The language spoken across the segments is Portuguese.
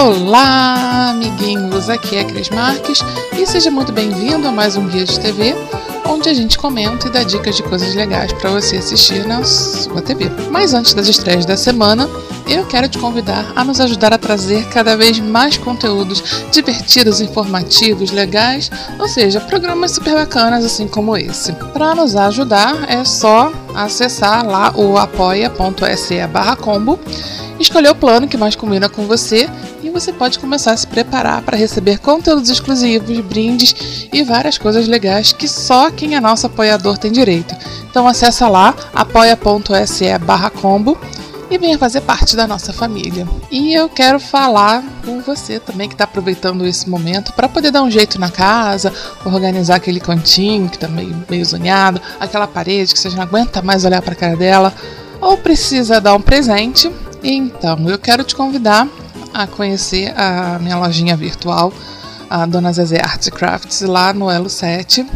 Olá, amiguinhos! Aqui é Cris Marques e seja muito bem-vindo a mais um Guia de TV, onde a gente comenta e dá dicas de coisas legais para você assistir na sua TV. Mas antes das estreias da semana, eu quero te convidar a nos ajudar a trazer cada vez mais conteúdos divertidos, informativos, legais, ou seja, programas super bacanas assim como esse. Para nos ajudar, é só acessar lá o apoia.se/combo escolher o plano que mais combina com você você pode começar a se preparar para receber conteúdos exclusivos, brindes e várias coisas legais que só quem é nosso apoiador tem direito. Então acessa lá apoia.se/combo e venha fazer parte da nossa família. E eu quero falar com você também que está aproveitando esse momento para poder dar um jeito na casa, organizar aquele cantinho que está meio, meio zonhado, aquela parede que você não aguenta mais olhar para a cara dela, ou precisa dar um presente então, eu quero te convidar a conhecer a minha lojinha virtual, a Dona Zezé Arts Crafts, lá no Elo 7.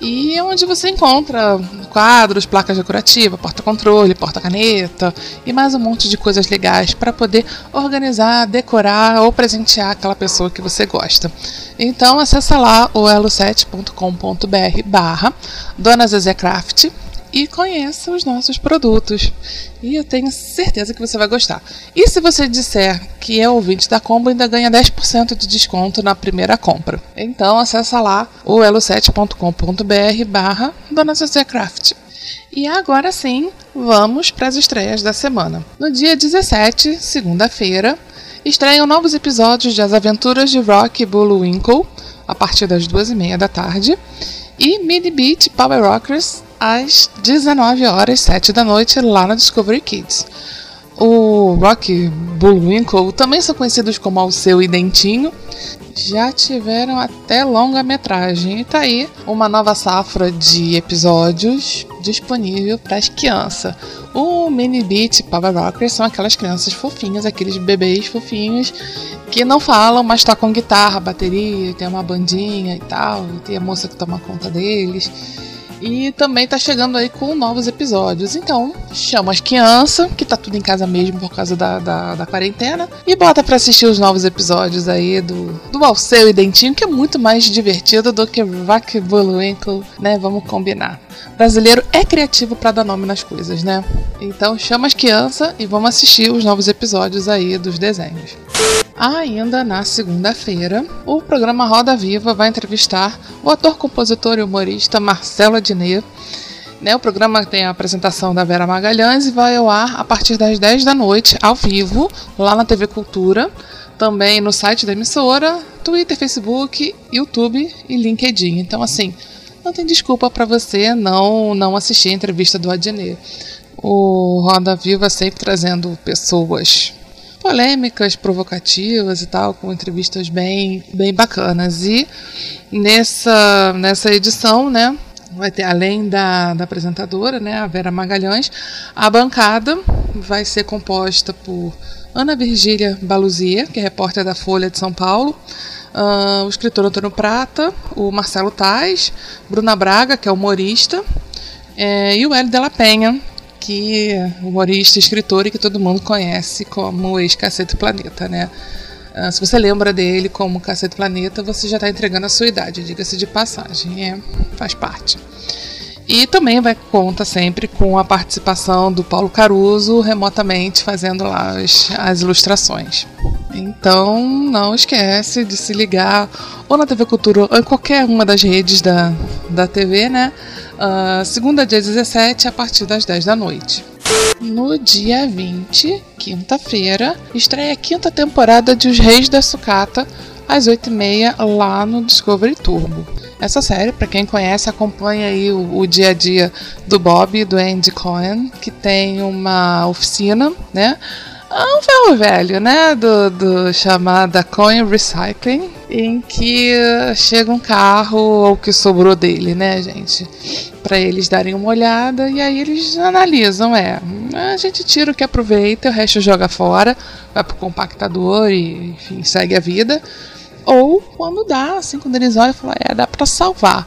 E é onde você encontra quadros, placas decorativas, porta-controle, porta-caneta e mais um monte de coisas legais para poder organizar, decorar ou presentear aquela pessoa que você gosta. Então acessa lá o elo7.com.br barra Dona Zezé Craft e conheça os nossos produtos. E eu tenho certeza que você vai gostar. E se você disser que é ouvinte da Combo, ainda ganha 10% de desconto na primeira compra. Então acessa lá o elo7.com.br barra Dona Craft. E agora sim, vamos para as estreias da semana. No dia 17, segunda-feira, estreiam novos episódios de As Aventuras de Rock e Bullwinkle, a partir das duas e meia da tarde, e Mini Beat Power Rockers às 19 horas 7 da noite lá na Discovery Kids. O Rock Bullwinkle, também são conhecidos como Alceu e Dentinho, já tiveram até longa-metragem. E tá aí uma nova safra de episódios disponível para as crianças. O Mini Beat Power Rockers são aquelas crianças fofinhas, aqueles bebês fofinhos que não falam, mas tocam guitarra, bateria, tem uma bandinha e tal, e tem a moça que toma conta deles. E também tá chegando aí com novos episódios. Então, chama as crianças, que tá tudo em casa mesmo por causa da, da, da quarentena, e bota para assistir os novos episódios aí do, do Alceu e Dentinho, que é muito mais divertido do que Vac né? Vamos combinar. brasileiro é criativo para dar nome nas coisas, né? Então, chama as crianças e vamos assistir os novos episódios aí dos desenhos. Ainda na segunda-feira, o programa Roda Viva vai entrevistar o ator, compositor e humorista Marcelo Adnet. Né, o programa tem a apresentação da Vera Magalhães e vai ao ar a partir das 10 da noite, ao vivo, lá na TV Cultura, também no site da emissora, Twitter, Facebook, YouTube e LinkedIn. Então, assim, não tem desculpa para você não, não assistir a entrevista do Adnet. O Roda Viva sempre trazendo pessoas polêmicas, provocativas e tal, com entrevistas bem, bem bacanas. E nessa, nessa edição, né, vai ter, além da, da apresentadora, né, a Vera Magalhães, a bancada vai ser composta por Ana Virgília Baluzier, que é repórter da Folha de São Paulo, uh, o escritor Antônio Prata, o Marcelo Tais, Bruna Braga, que é humorista, é, e o Hélio Della Penha, que humorista, escritor e que todo mundo conhece como ex-Cacete Planeta, né? Uh, se você lembra dele como Cacete Planeta, você já está entregando a sua idade, diga-se de passagem, é, faz parte. E também vai conta sempre com a participação do Paulo Caruso remotamente fazendo lá as, as ilustrações. Então não esquece de se ligar ou na TV Cultura ou em qualquer uma das redes da, da TV, né? Uh, segunda, dia 17, a partir das 10 da noite. No dia 20, quinta-feira, estreia a quinta temporada de Os Reis da Sucata, às 8h30, lá no Discovery Turbo. Essa série, para quem conhece, acompanha aí o, o, dia a dia do Bob e do Andy Cohen, que tem uma oficina, né? É um ferro velho, né? Do, do chamada Coin Recycling, em que chega um carro ou que sobrou dele, né, gente? Para eles darem uma olhada e aí eles analisam, é. A gente tira o que aproveita, o resto joga fora, vai pro compactador e, enfim, segue a vida. Ou quando dá, assim, quando eles olham, falam, é, dá para salvar.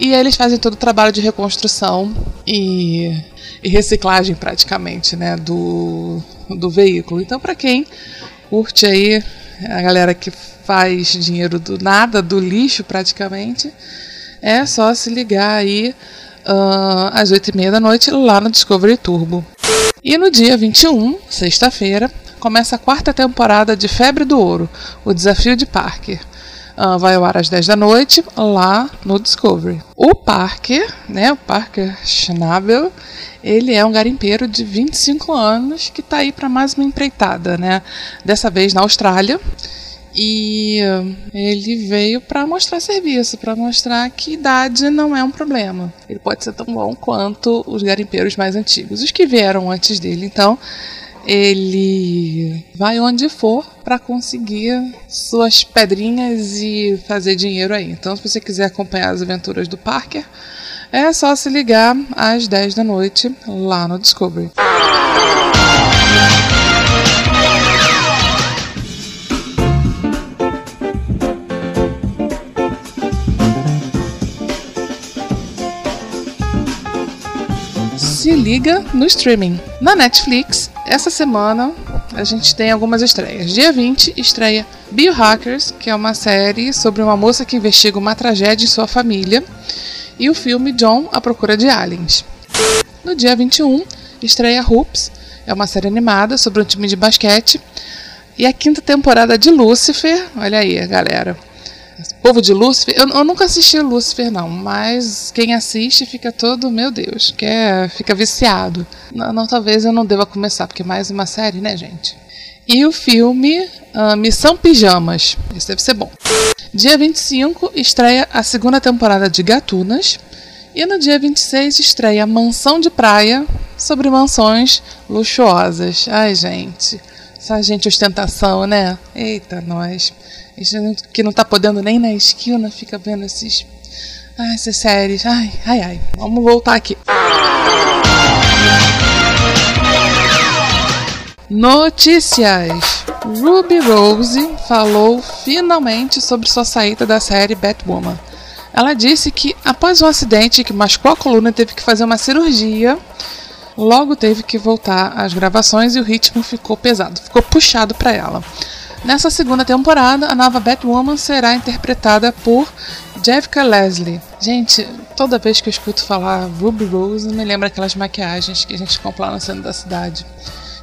E aí eles fazem todo o trabalho de reconstrução e, e reciclagem praticamente, né, do, do veículo. Então, para quem curte aí a galera que faz dinheiro do nada, do lixo praticamente, é só se ligar aí uh, às 8h30 da noite lá no Discovery Turbo. E no dia 21, sexta-feira, começa a quarta temporada de Febre do Ouro, o desafio de Parker. Uh, vai ao ar às 10 da noite, lá no Discovery. O Parker, né, o Parker Schnabel, ele é um garimpeiro de 25 anos que está aí para mais uma empreitada, né? Dessa vez na Austrália. E ele veio para mostrar serviço, para mostrar que idade não é um problema. Ele pode ser tão bom quanto os garimpeiros mais antigos, os que vieram antes dele. Então, ele vai onde for para conseguir suas pedrinhas e fazer dinheiro aí. Então, se você quiser acompanhar as aventuras do Parker, é só se ligar às 10 da noite lá no Discovery. Se liga no streaming. Na Netflix, essa semana a gente tem algumas estreias. Dia 20 estreia Biohackers, que é uma série sobre uma moça que investiga uma tragédia em sua família, e o filme John, A Procura de Aliens. No dia 21 estreia Hoops, é uma série animada sobre um time de basquete, e a quinta temporada de Lucifer, olha aí, galera povo de Lúcifer, eu, eu, nunca assisti Lúcifer, não, mas quem assiste fica todo, meu Deus, quer, fica viciado. Não, não, talvez eu não deva começar, porque é mais uma série, né, gente? E o filme uh, Missão Pijamas, esse deve ser bom. Dia 25 estreia a segunda temporada de Gatunas. E no dia 26 estreia Mansão de Praia sobre mansões luxuosas. Ai, gente. Essa gente ostentação, né? Eita, nós. Gente que não tá podendo nem na esquina fica vendo esses. Ai, essas séries. Ai, ai, ai. Vamos voltar aqui. Notícias. Ruby Rose falou finalmente sobre sua saída da série Batwoman. Ela disse que após um acidente que machucou a coluna teve que fazer uma cirurgia, logo teve que voltar às gravações e o ritmo ficou pesado, ficou puxado para ela. Nessa segunda temporada, a nova Batwoman será interpretada por Jessica Leslie. Gente, toda vez que eu escuto falar Ruby Rose, me lembra aquelas maquiagens que a gente compra lá no centro da cidade.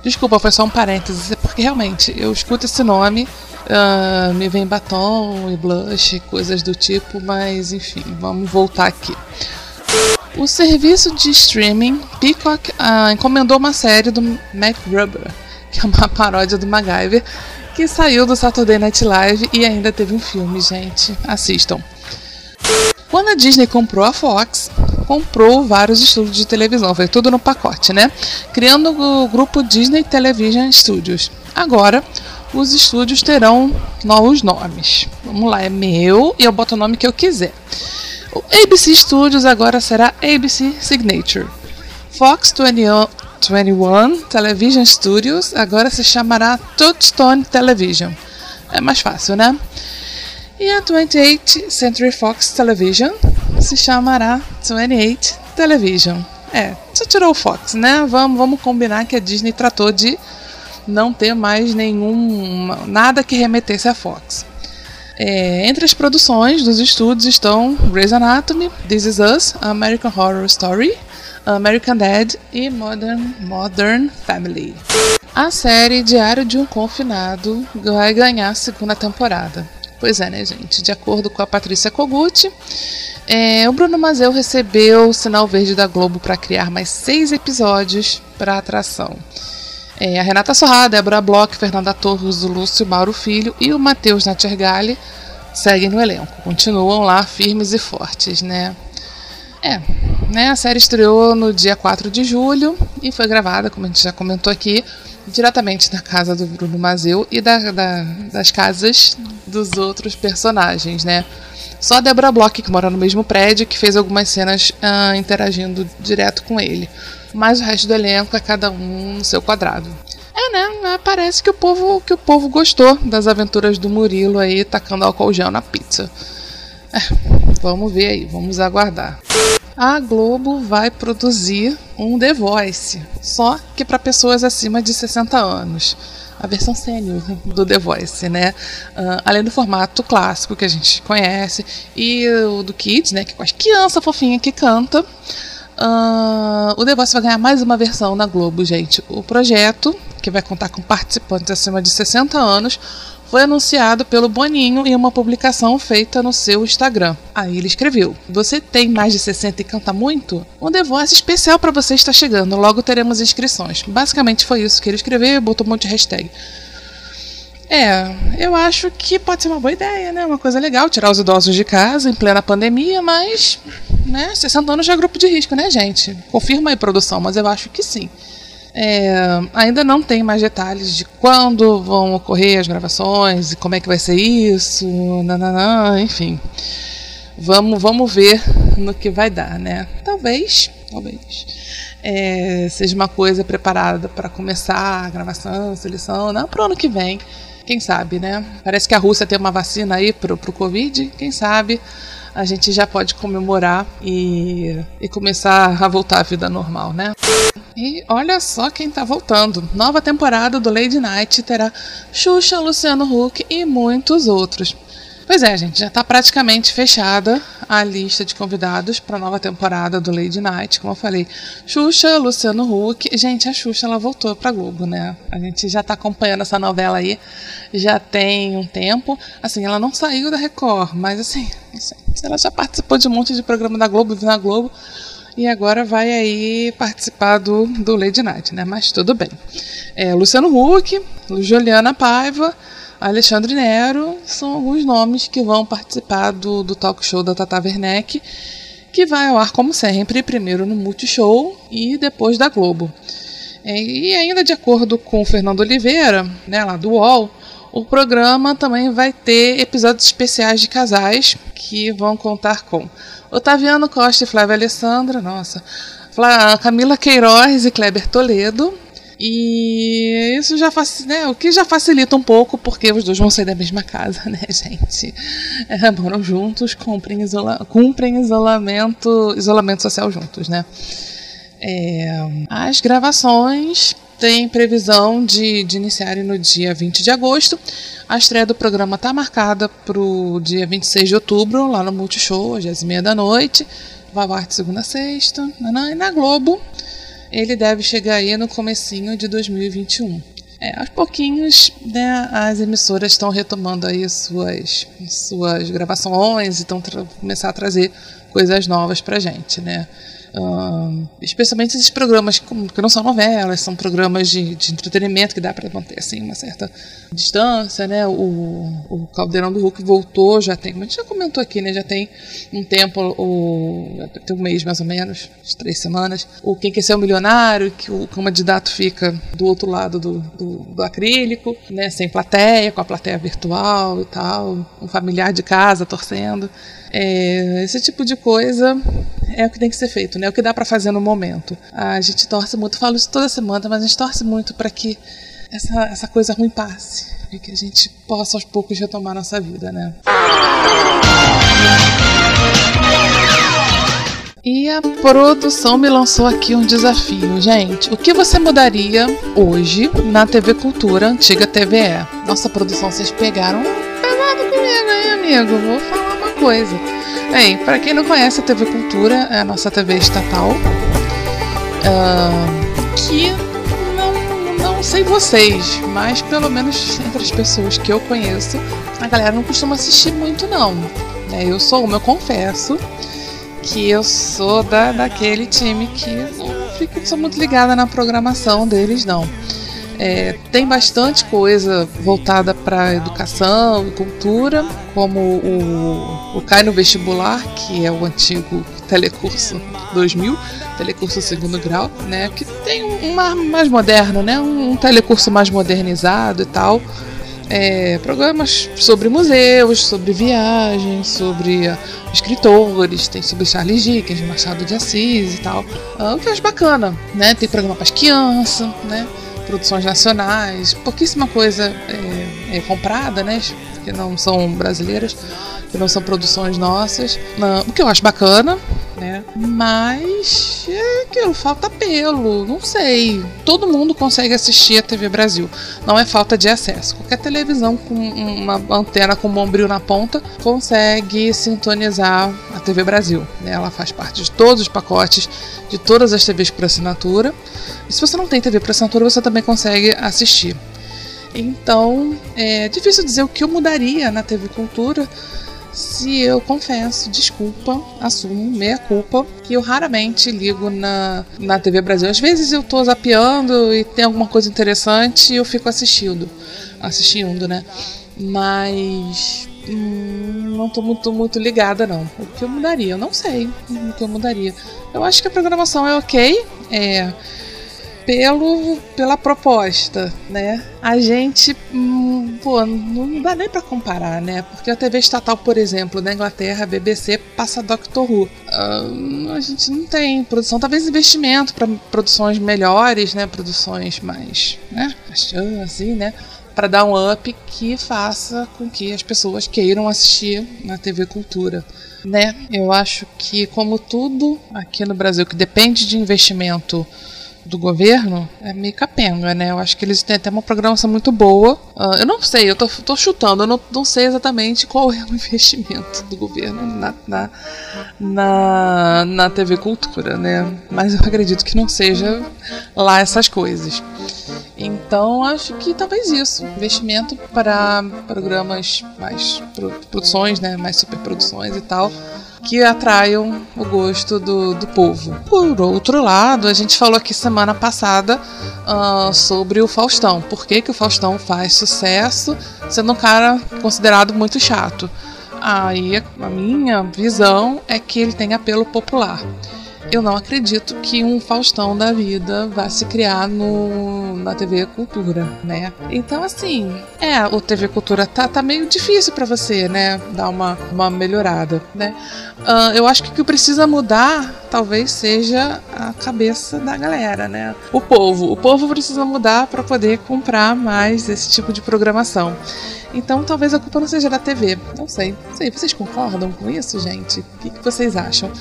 Desculpa, foi só um parênteses, é porque realmente eu escuto esse nome, uh, me vem batom e blush, coisas do tipo, mas enfim, vamos voltar aqui. O serviço de streaming Peacock uh, encomendou uma série do Mac Rubber, que é uma paródia do MacGyver, que saiu do Saturday Night Live e ainda teve um filme, gente. Assistam. Quando a Disney comprou a Fox, comprou vários estúdios de televisão, foi tudo no pacote, né? Criando o grupo Disney Television Studios. Agora, os estúdios terão novos nomes. Vamos lá, é meu e eu boto o nome que eu quiser. O ABC Studios agora será ABC Signature. Fox 21, 21 Television Studios agora se chamará Touchstone Television. É mais fácil, né? E a 28 Century Fox Television se chamará 28 Television. É, só tirou o Fox, né? Vamos, vamos combinar que a Disney tratou de não ter mais nenhum nada que remetesse a Fox. É, entre as produções dos estúdios estão Grey's Anatomy, This Is Us, American Horror Story, American Dad e Modern, Modern Family. A série Diário de um Confinado vai ganhar a segunda temporada. Pois é, né, gente? De acordo com a Patrícia Kogut, é, o Bruno Mazeu recebeu o sinal verde da Globo para criar mais seis episódios para a atração. É, a Renata Sorrada, Débora Bloch, Fernanda Torres, o Lúcio Mauro Filho e o Matheus Natchergali seguem no elenco. Continuam lá firmes e fortes, né? É, né? A série estreou no dia 4 de julho e foi gravada, como a gente já comentou aqui, diretamente na casa do Bruno Mazeu e da, da, das casas dos outros personagens, né? Só a Deborah Bloch, que mora no mesmo prédio, que fez algumas cenas uh, interagindo direto com ele. Mas o resto do elenco é cada um no seu quadrado. É, né? Parece que o povo, que o povo gostou das aventuras do Murilo aí tacando álcool gel na pizza. É, vamos ver aí, vamos aguardar. A Globo vai produzir um The Voice, só que para pessoas acima de 60 anos a versão sênior do The Voice, né? Uh, além do formato clássico que a gente conhece e o do Kids, né? Que com as crianças fofinha que canta. Uh, o The vai ganhar mais uma versão na Globo, gente. O projeto, que vai contar com participantes acima de 60 anos, foi anunciado pelo Boninho em uma publicação feita no seu Instagram. Aí ele escreveu: Você tem mais de 60 e canta muito? Um The Voice especial para você está chegando, logo teremos inscrições. Basicamente foi isso que ele escreveu e botou um monte de hashtag. É, eu acho que pode ser uma boa ideia, né? Uma coisa legal, tirar os idosos de casa em plena pandemia, mas, né, 60 anos já é grupo de risco, né, gente? Confirma aí, produção, mas eu acho que sim. É, ainda não tem mais detalhes de quando vão ocorrer as gravações e como é que vai ser isso, nananã, enfim. Vamos, vamos ver no que vai dar, né? Talvez, talvez é, seja uma coisa preparada para começar a gravação, a seleção, não para o ano que vem. Quem sabe, né? Parece que a Rússia tem uma vacina aí pro, pro Covid, quem sabe a gente já pode comemorar e, e começar a voltar à vida normal, né? E olha só quem tá voltando. Nova temporada do Lady Night terá Xuxa, Luciano Huck e muitos outros. Pois é, gente, já está praticamente fechada a lista de convidados para a nova temporada do Lady Night, como eu falei. Xuxa, Luciano Huck. Gente, a Xuxa ela voltou para Globo, né? A gente já está acompanhando essa novela aí já tem um tempo. Assim, ela não saiu da Record, mas assim, ela já participou de um monte de programa da Globo, na Globo e agora vai aí participar do, do Lady Night, né? Mas tudo bem. É, Luciano Huck, Juliana Paiva, Alexandre Nero são alguns nomes que vão participar do, do talk show da Tata Werneck, que vai ao ar como sempre, primeiro no Multishow e depois da Globo. É, e ainda de acordo com o Fernando Oliveira, né, lá do UOL, o programa também vai ter episódios especiais de casais que vão contar com Otaviano Costa e Flávia Alessandra, nossa, Camila Queiroz e Kleber Toledo. E isso já faz, né, o que já facilita um pouco, porque os dois vão sair da mesma casa, né, gente? É, moram juntos, cumprem, isola cumprem isolamento, isolamento social juntos, né? É, as gravações têm previsão de, de iniciarem no dia 20 de agosto. A estreia do programa está marcada para o dia 26 de outubro, lá no Multishow, às 10h30 da noite. Vai ao ar de segunda a sexta. E na Globo, ele deve chegar aí no comecinho de 2021. É, aos pouquinhos, né, as emissoras estão retomando aí suas, suas gravações e estão começar a trazer coisas novas pra gente, né? Uh, especialmente esses programas que não são novelas, são programas de, de entretenimento que dá para manter assim, uma certa distância, né? O, o Caldeirão do Hulk voltou, já tem, a gente já comentou aqui, né? Já tem um tempo, o, tem um mês mais ou menos, três semanas. O Quem Quer Ser o Milionário, que o candidato fica do outro lado do, do, do acrílico, né? Sem plateia, com a plateia virtual e tal, um familiar de casa torcendo. É, esse tipo de coisa é o que tem que ser feito, né? É o que dá para fazer no momento. A gente torce muito, falo isso toda semana, mas a gente torce muito para que essa, essa coisa ruim passe e que a gente possa aos poucos retomar nossa vida, né? E a produção me lançou aqui um desafio, gente. O que você mudaria hoje na TV Cultura, antiga TVE? Nossa produção, vocês pegaram pesado comigo aí, amigo, vou falar coisa. Bem, para quem não conhece a TV Cultura, é a nossa TV estatal. Uh, que não, não sei vocês, mas pelo menos entre as pessoas que eu conheço, a galera não costuma assistir muito não. É, eu sou uma, eu confesso que eu sou da, daquele time que não fico, sou muito ligada na programação deles, não. É, tem bastante coisa voltada para educação e cultura, como o, o Cai no Vestibular, que é o antigo Telecurso 2000, Telecurso segundo grau, né, que tem um ar mais moderno, né, um, um telecurso mais modernizado e tal. É, programas sobre museus, sobre viagens, sobre uh, escritores, tem sobre Charles Dickens, Machado de Assis e tal. Uh, o que eu acho bacana, né? Tem programa para as crianças, né? Produções nacionais, pouquíssima coisa é, é comprada, né? Que não são brasileiras, que não são produções nossas. Não, o que eu acho bacana, né? Mas é aquilo, falta pelo, não sei. Todo mundo consegue assistir a TV Brasil. Não é falta de acesso. Qualquer televisão com uma antena com um bombril na ponta consegue sintonizar a TV Brasil. Né? Ela faz parte de todos os pacotes de todas as TVs por assinatura. E se você não tem TV por assinatura, você também consegue assistir. Então, é difícil dizer o que eu mudaria na TV Cultura se eu confesso, desculpa, assumo, meia culpa, que eu raramente ligo na, na TV Brasil. Às vezes eu tô zapeando e tem alguma coisa interessante e eu fico assistindo. Assistindo, né? Mas hum, não tô muito, muito ligada, não. O que eu mudaria? Eu não sei o que eu mudaria. Eu acho que a programação é ok. É pelo pela proposta, né? A gente, hum, pô, não dá nem para comparar, né? Porque a TV estatal, por exemplo, na Inglaterra, a BBC passa Doctor Who. Uh, a gente não tem produção, talvez investimento para produções melhores, né? Produções mais, né? Assim, né? Para dar um up que faça com que as pessoas queiram assistir na TV Cultura né? Eu acho que, como tudo aqui no Brasil que depende de investimento do governo é meio capenga, né? Eu acho que eles têm até uma programação muito boa. Uh, eu não sei, eu tô, tô chutando, eu não, não, sei exatamente qual é o investimento do governo na, na, na, na TV Cultura, né? Mas eu acredito que não seja lá essas coisas. Então acho que talvez isso, investimento para programas mais produções, né, mais superproduções e tal, que atraiam o gosto do, do povo. Por outro lado, a gente falou aqui semana passada uh, sobre o Faustão. Por que, que o Faustão faz sucesso sendo um cara considerado muito chato? Aí a minha visão é que ele tem apelo popular eu não acredito que um Faustão da vida vá se criar no, na TV Cultura, né? Então, assim, é, o TV Cultura tá, tá meio difícil para você, né? Dar uma, uma melhorada, né? Uh, eu acho que o que precisa mudar talvez seja a cabeça da galera, né? O povo. O povo precisa mudar para poder comprar mais esse tipo de programação. Então talvez a culpa não seja da TV. Não sei. Não sei. Vocês concordam com isso, gente? O que, que vocês acham?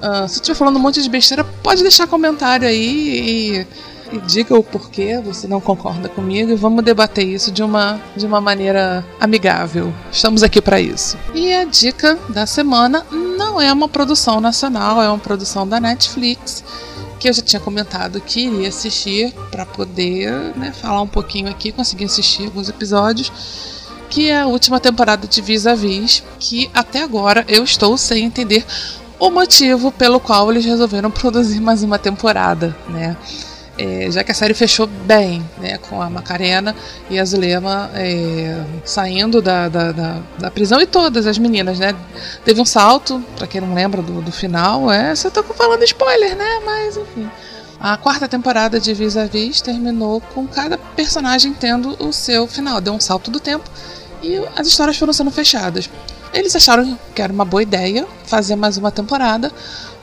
Uh, se estiver falando um monte de besteira, pode deixar comentário aí e, e, diga o porquê você não concorda comigo e vamos debater isso de uma, de uma maneira amigável. Estamos aqui para isso. E a dica da semana não é uma produção nacional, é uma produção da Netflix que eu já tinha comentado que iria assistir para poder né, falar um pouquinho aqui, conseguir assistir alguns episódios que é a última temporada de Vis-a-Vis, que até agora eu estou sem entender o motivo pelo qual eles resolveram produzir mais uma temporada, né? É, já que a série fechou bem, né, com a Macarena e a Zulema é, saindo da, da, da, da, prisão e todas as meninas, né? Teve um salto, para quem não lembra do, do final, é, você tá falando spoiler, né? Mas enfim. A quarta temporada de Vis-a-Vis terminou com cada personagem tendo o seu final, deu um salto do tempo e as histórias foram sendo fechadas. Eles acharam que era uma boa ideia fazer mais uma temporada,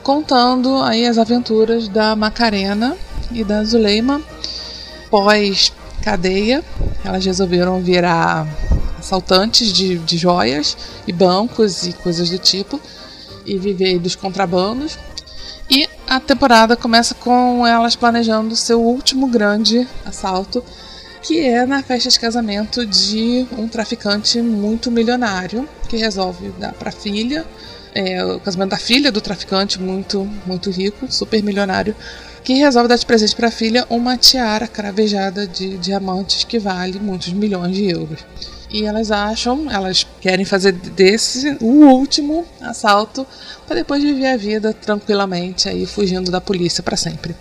contando aí as aventuras da Macarena e da Zuleima pós cadeia. Elas resolveram virar assaltantes de, de joias e bancos e coisas do tipo e viver dos contrabandos. E a temporada começa com elas planejando seu último grande assalto, que é na festa de casamento de um traficante muito milionário que resolve dar para a filha é, o casamento da filha do traficante muito muito rico, super milionário, que resolve dar de presente para a filha uma tiara cravejada de diamantes que vale muitos milhões de euros. E elas acham, elas querem fazer desse o último assalto para depois viver a vida tranquilamente aí fugindo da polícia para sempre.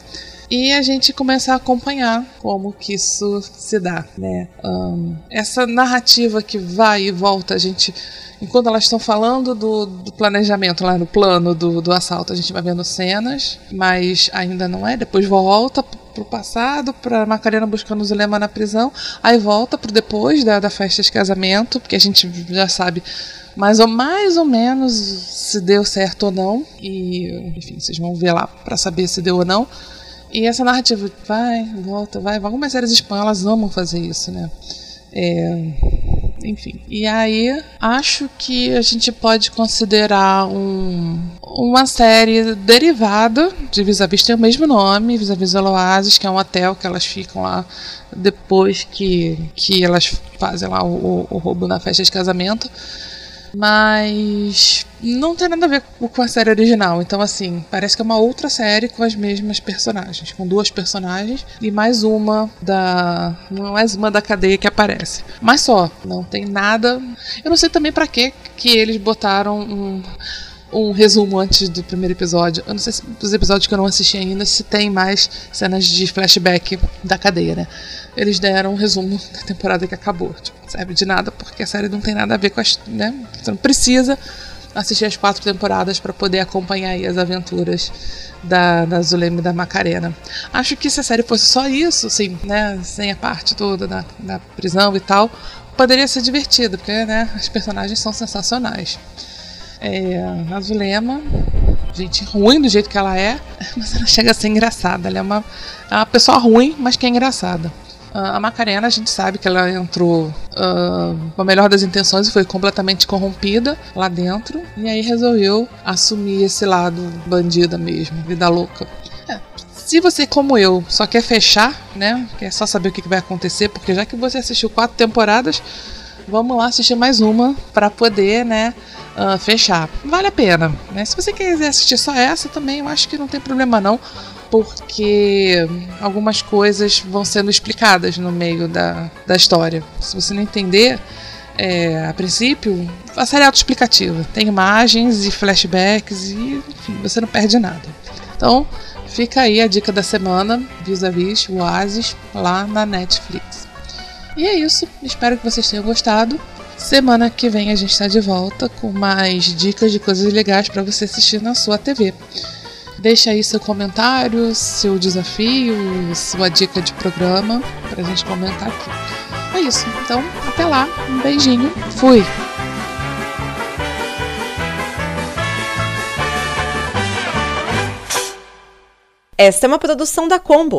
E a gente começa a acompanhar como que isso se dá, né? Um, essa narrativa que vai e volta, a gente enquanto elas estão falando do, do, planejamento lá no plano do, do assalto, a gente vai vendo cenas, mas ainda não é. Depois volta pro passado, pra Macarena buscando o Zulema na prisão, aí volta pro depois da, da festa de casamento, porque a gente já sabe mais ou, mais ou menos se deu certo ou não. E, enfim, vocês vão ver lá para saber se deu ou não. E essa narrativa vai, volta, vai. Algumas séries espanholas amam fazer isso, né? É, enfim. E aí, acho que a gente pode considerar um, uma série derivada de Vis-a-Vis, tem o mesmo nome, Vis-a-Vis Oasis, que é um hotel que elas ficam lá depois que, que elas fazem lá o, o roubo na festa de casamento. Mas não tem nada a ver com a série original. Então, assim, parece que é uma outra série com as mesmas personagens. Com duas personagens e mais uma da. Mais uma da cadeia que aparece. Mas só, não tem nada. Eu não sei também para que que eles botaram um um resumo antes do primeiro episódio. Eu não sei se dos episódios que eu não assisti ainda se tem mais cenas de flashback da cadeia, né? Eles deram um resumo da temporada que acabou. Tipo, serve de nada porque a série não tem nada a ver com as, né? Você não precisa assistir as quatro temporadas para poder acompanhar as aventuras da, da Zulema e da Macarena. Acho que se a série fosse só isso, assim, né, sem a parte toda da, da prisão e tal, poderia ser divertido, porque né, as personagens são sensacionais. É, a Zulema, gente ruim do jeito que ela é, mas ela chega a ser engraçada. Ela é uma, é uma pessoa ruim, mas que é engraçada. a Macarena, a gente sabe que ela entrou uh, com a melhor das intenções e foi completamente corrompida lá dentro. E aí resolveu assumir esse lado bandida mesmo, vida louca. É, se você, como eu, só quer fechar, né? Quer só saber o que vai acontecer, porque já que você assistiu quatro temporadas, vamos lá assistir mais uma para poder, né? uh, fechar. Vale a pena. Né? Se você quiser assistir só essa também, eu acho que não tem problema não, porque algumas coisas vão sendo explicadas no meio da, da história. Se você não entender, é, a princípio, a série é autoexplicativa. Tem imagens e flashbacks e, enfim, você não perde nada. Então, fica aí a dica da semana, vis-a-vis, o Oasis, lá na Netflix. E é isso, espero que vocês tenham gostado. Semana que vem a gente está de volta com mais dicas de coisas legais para você assistir na sua TV. Deixa aí seu comentário, seu desafio, sua dica de programa para a gente comentar aqui. É isso, então até lá, um beijinho, fui! Esta é uma produção da Combo.